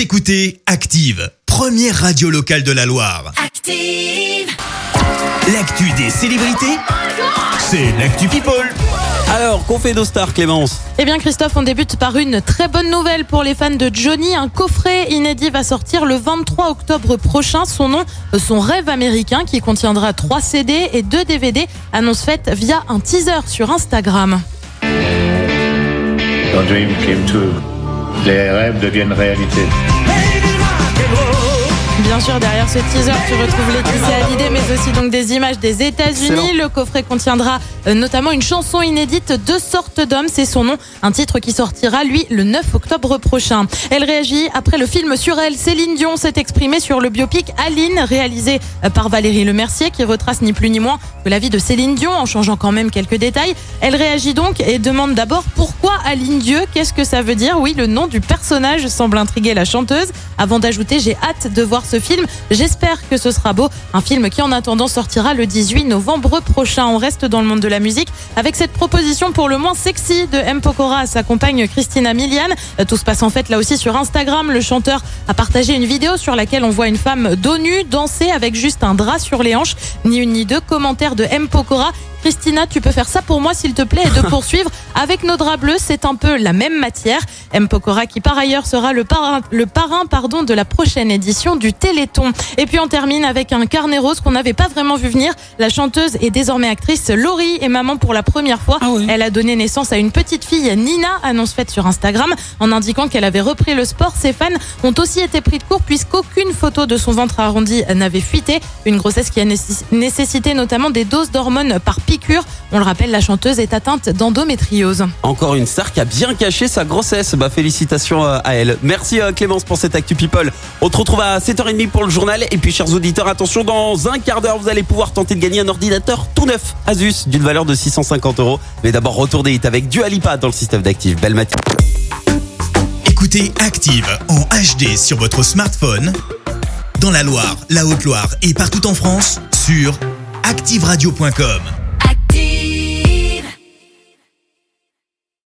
Vous écoutez Active, première radio locale de la Loire. Active. L'actu des célébrités, c'est l'actu People. Alors, qu'on fait nos stars, Clémence? Eh bien Christophe, on débute par une très bonne nouvelle pour les fans de Johnny. Un coffret inédit va sortir le 23 octobre prochain. Son nom, son rêve américain, qui contiendra 3 CD et 2 DVD. Annonce faite via un teaser sur Instagram. Your dream came true. Les rêves deviennent réalité. Bien sûr, derrière ce teaser, tu retrouves Laetitia Hallyday, mais aussi donc des images des États-Unis. Le coffret contiendra euh, notamment une chanson inédite de sorte d'homme, c'est son nom, un titre qui sortira lui le 9 octobre prochain. Elle réagit après le film sur elle. Céline Dion s'est exprimée sur le biopic Aline, réalisé euh, par Valérie Lemercier, qui retrace ni plus ni moins que la vie de Céline Dion en changeant quand même quelques détails. Elle réagit donc et demande d'abord pourquoi Aline Dieu? Qu'est-ce que ça veut dire? Oui, le nom du personnage semble intriguer la chanteuse. Avant d'ajouter, j'ai hâte de voir ce film. J'espère que ce sera beau. Un film qui en attendant sortira le 18 novembre prochain. On reste dans le monde de la musique avec cette proposition pour le moins sexy de M. Pokora à sa compagne Christina Milian. Tout se passe en fait là aussi sur Instagram. Le chanteur a partagé une vidéo sur laquelle on voit une femme dos nu danser avec juste un drap sur les hanches. Ni une ni deux commentaires de M. Pokora. Christina, tu peux faire ça pour moi s'il te plaît et de poursuivre avec nos draps bleus. C'est un peu la même matière. M. Pokora qui par ailleurs sera le parrain, le parrain pardon, de la prochaine édition du Téléthon. Et puis on termine avec un carnet rose qu'on n'avait pas vraiment vu venir. La chanteuse et désormais actrice Laurie est maman pour la première fois. Ah oui. Elle a donné naissance à une petite fille, Nina, annonce faite sur Instagram, en indiquant qu'elle avait repris le sport. Ses fans ont aussi été pris de court puisqu'aucune photo de son ventre arrondi n'avait fuité. Une grossesse qui a nécess- nécessité notamment des doses d'hormones par piqûre. On le rappelle, la chanteuse est atteinte d'endométriose. Encore une star qui a bien caché sa grossesse. Bah, félicitations euh, à elle. Merci euh, Clémence pour cette Actu People. On te retrouve à 7h30 pour le journal. Et puis, chers auditeurs, attention, dans un quart d'heure, vous allez pouvoir tenter de gagner un ordinateur tout neuf Asus d'une valeur de 650 euros. Mais d'abord, retour des hits avec Dualipa dans le système d'actifs. Belle matinée. Écoutez Active en HD sur votre smartphone, dans la Loire, la Haute-Loire et partout en France, sur activeradio.com.